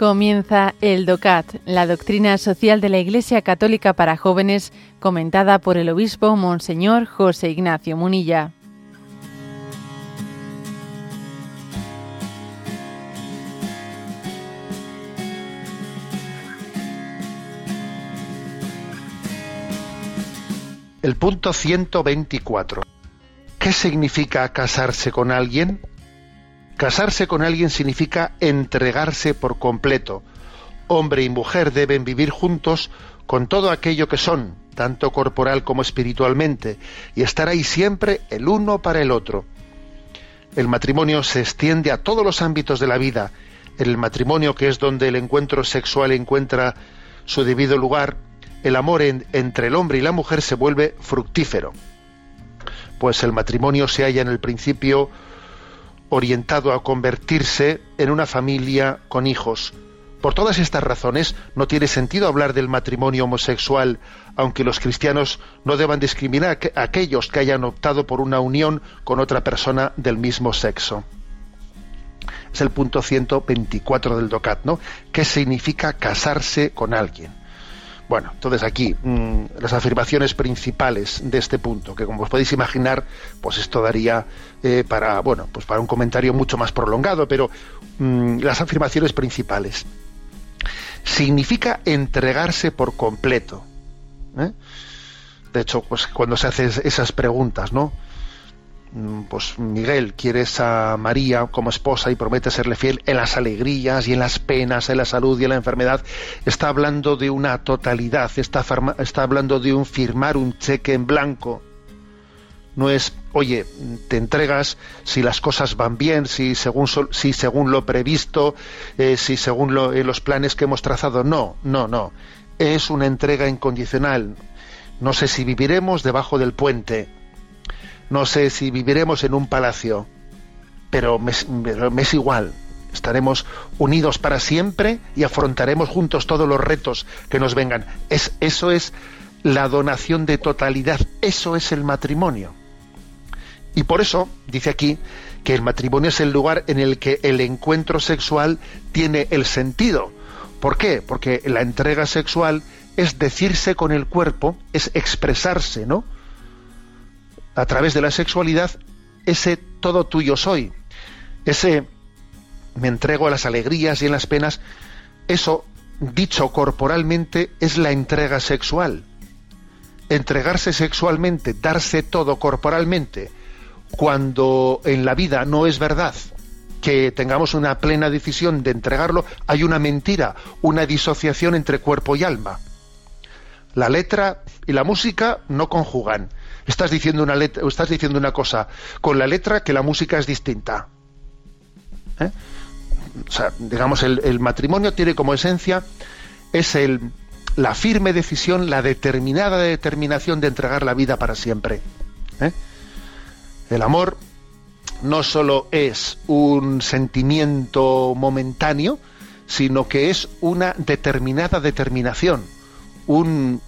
Comienza el DOCAT, la doctrina social de la Iglesia Católica para jóvenes, comentada por el obispo Monseñor José Ignacio Munilla. El punto 124. ¿Qué significa casarse con alguien? Casarse con alguien significa entregarse por completo. Hombre y mujer deben vivir juntos con todo aquello que son, tanto corporal como espiritualmente, y estar ahí siempre el uno para el otro. El matrimonio se extiende a todos los ámbitos de la vida. En el matrimonio, que es donde el encuentro sexual encuentra su debido lugar, el amor entre el hombre y la mujer se vuelve fructífero. Pues el matrimonio se halla en el principio orientado a convertirse en una familia con hijos. Por todas estas razones, no tiene sentido hablar del matrimonio homosexual, aunque los cristianos no deban discriminar a aquellos que hayan optado por una unión con otra persona del mismo sexo. Es el punto 124 del DOCAT, ¿no? ¿Qué significa casarse con alguien? Bueno, entonces aquí mm, las afirmaciones principales de este punto, que como os podéis imaginar, pues esto daría eh, para, bueno, pues para un comentario mucho más prolongado, pero mm, las afirmaciones principales. Significa entregarse por completo. ¿eh? De hecho, pues cuando se hacen esas preguntas, ¿no? Mm, pues Miguel, quieres a María como esposa y promete serle fiel en las alegrías y en las penas, en la salud y en la enfermedad, está hablando de una totalidad, está, hablando de un firmar un cheque en blanco. No es, oye, te entregas si las cosas van bien, si según, si según lo previsto, eh, si según eh, los planes que hemos trazado. No, no, no. Es una entrega incondicional. No sé si viviremos debajo del puente, no sé si viviremos en un palacio, pero me, es igual. Estaremos unidos para siempre y afrontaremos juntos todos los retos que nos vengan. Es, eso es la donación de totalidad. Eso es el matrimonio. Y por eso dice aquí que el matrimonio es el lugar en el que el encuentro sexual tiene el sentido. ¿Por qué? Porque la entrega sexual es decirse con el cuerpo, es expresarse, ¿no? A través de la sexualidad ese todo tuyo soy, ese me entrego a las alegrías y en las penas, eso dicho corporalmente es la entrega sexual. Entregarse sexualmente, darse todo corporalmente, cuando en la vida no es verdad que tengamos una plena decisión de entregarlo, hay una mentira, una disociación entre cuerpo y alma. La letra y la música no conjugan estás diciendo una letra, estás diciendo una cosa con la letra que la música es distinta. ¿Eh? O sea, digamos, el, matrimonio tiene como esencia es el, la firme decisión, la determinada determinación de entregar la vida para siempre. ¿eh? El amor no solo es un sentimiento momentáneo, sino que es una determinada determinación, un,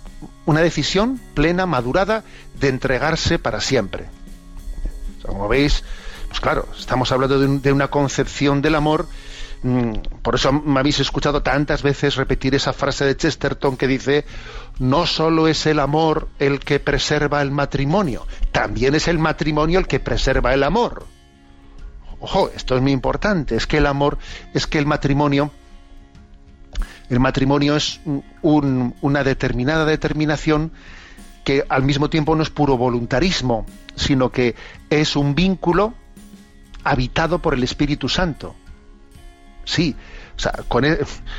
una decisión plena, madurada, de entregarse para siempre. como veis, pues claro, estamos hablando de, una concepción del amor. Mm, por eso me habéis escuchado tantas veces repetir esa frase de Chesterton que dice, no solo es el amor el que preserva el matrimonio, también es el matrimonio el que preserva el amor. Ojo, esto es muy importante, es que el amor, es que el matrimonio el matrimonio es una determinada determinación que al mismo tiempo no es puro voluntarismo, sino que es un vínculo habitado por el Espíritu Santo. Sí, o sea,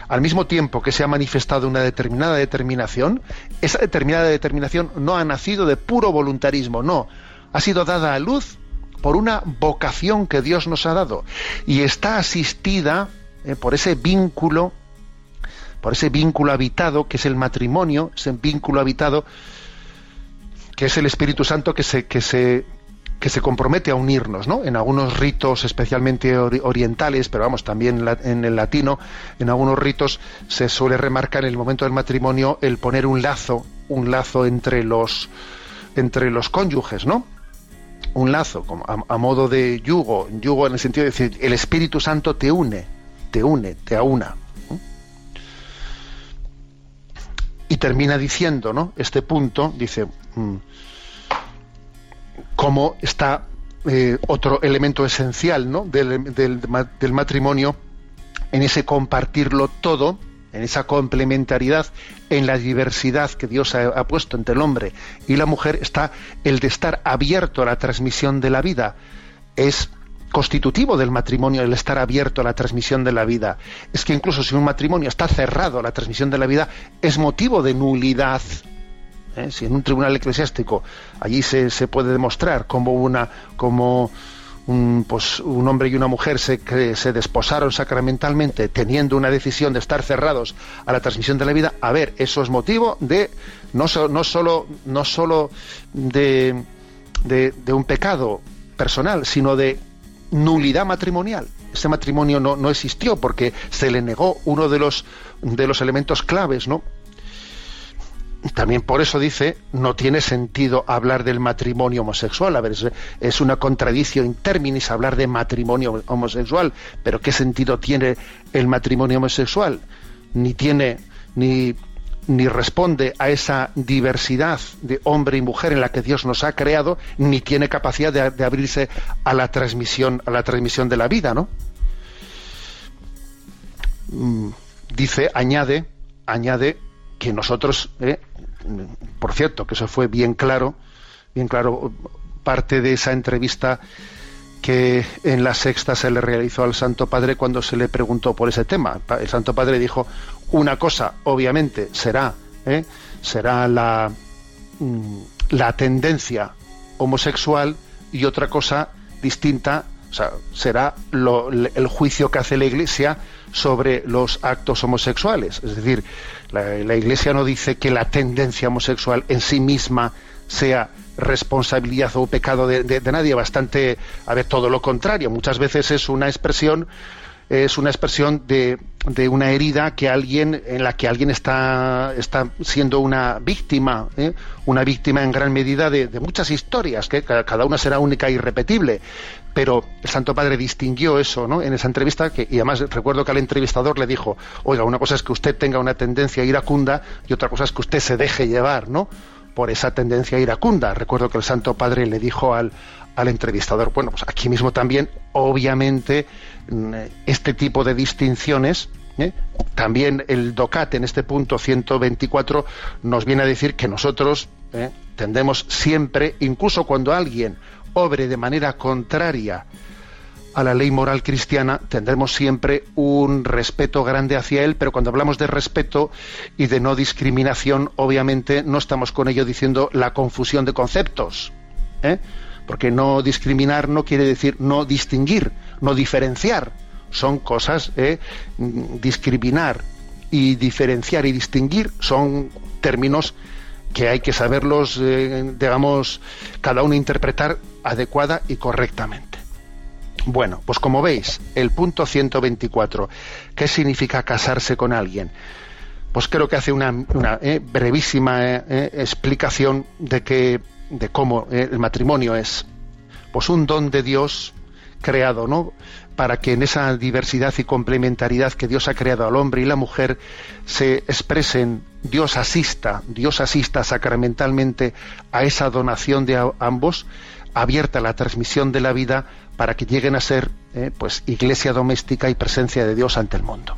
al mismo tiempo que se ha manifestado una determinada determinación, esa determinada determinación no ha nacido de puro voluntarismo, no, ha sido dada a luz por una vocación que Dios nos ha dado y está asistida eh, por ese vínculo por ese vínculo habitado que es el matrimonio, ese vínculo habitado que es el Espíritu Santo que se, que se, que se compromete a unirnos, ¿no? En algunos ritos especialmente orientales, pero vamos, también en el latino, en algunos ritos se suele remarcar en el momento del matrimonio el poner un lazo, un lazo entre los, entre los cónyuges, ¿no? Un lazo, como a, modo de yugo, yugo en el sentido de decir, el Espíritu Santo te une, te une, te aúna. Termina diciendo, ¿no? Este punto, dice, mm, cómo está eh, otro elemento esencial ¿no? del, matrimonio en ese compartirlo todo, en esa complementariedad, en la diversidad que Dios ha, ha, puesto entre el hombre y la mujer, está el de estar abierto a la transmisión de la vida. Es constitutivo del matrimonio el estar abierto a la transmisión de la vida. Es que incluso si un matrimonio está cerrado a la transmisión de la vida, es motivo de nulidad ¿eh? Si en un tribunal eclesiástico allí se, puede demostrar como una como un, pues, un hombre y una mujer se, se desposaron sacramentalmente teniendo una decisión de estar cerrados a la transmisión de la vida, a ver, eso es motivo de no, no solo, no solo de, de, un pecado personal, sino de nulidad matrimonial. Ese matrimonio no, no existió porque se le negó uno de los, de los elementos claves, ¿no? también por eso dice, no tiene sentido hablar del matrimonio homosexual. A ver, es, una contradicción in terminis hablar de matrimonio homosexual, pero ¿qué sentido tiene el matrimonio homosexual? Ni tiene, ni, ni responde a esa diversidad de hombre y mujer en la que Dios nos ha creado, ni tiene capacidad de, abrirse a la transmisión, a la transmisión de la vida, ¿no? Mm, dice, añade, añade que nosotros, eh, por cierto, que eso fue bien claro, bien claro, parte de esa entrevista que en la sexta se le realizó al Santo Padre cuando se le preguntó por ese tema. El Santo Padre dijo, una cosa, obviamente, será, eh, será la, mm, la tendencia homosexual y otra cosa distinta, o sea, será el juicio que hace la Iglesia sobre los actos homosexuales. Es decir, la, Iglesia no dice que la tendencia homosexual en sí misma sea responsabilidad o pecado de, nadie, bastante, a ver, todo lo contrario. Muchas veces es una expresión es una expresión de, de, una herida que alguien en la que alguien está, está siendo una víctima ¿eh? una víctima en gran medida de, de, muchas historias que cada una será única e irrepetible pero el Santo Padre distinguió eso ¿no? en esa entrevista que, y además recuerdo que al entrevistador le dijo, oiga, una cosa es que usted tenga una tendencia iracunda y otra cosa es que usted se deje llevar ¿no? Por esa tendencia iracunda. Recuerdo que el Santo Padre le dijo al, al entrevistador, bueno, pues aquí mismo también, obviamente, mm, este tipo de distinciones, ¿eh? también el DOCAT en este punto 124 nos viene a decir que nosotros ¿eh? tendemos siempre, incluso cuando alguien obre de manera contraria a la ley moral cristiana, tendremos siempre un respeto grande hacia él, pero cuando hablamos de respeto y de no discriminación, obviamente no estamos con ello diciendo la confusión de conceptos. ¿eh? Porque no discriminar no quiere decir no distinguir, no diferenciar. Son cosas, ¿eh? discriminar y diferenciar y distinguir son términos que hay que saberlos, eh, digamos, cada uno interpretar adecuada y correctamente. Bueno, pues como veis, el punto 124, ¿qué significa casarse con alguien? Pues creo que hace una, eh, brevísima eh, explicación de, que, de cómo el matrimonio es pues un don de Dios creado, ¿no? Para que en esa diversidad y complementariedad que Dios ha creado al hombre y la mujer se expresen, Dios asista, Dios asista sacramentalmente a esa donación de ambos, abierta la transmisión de la vida para que lleguen a ser eh, pues iglesia doméstica y presencia de Dios ante el mundo.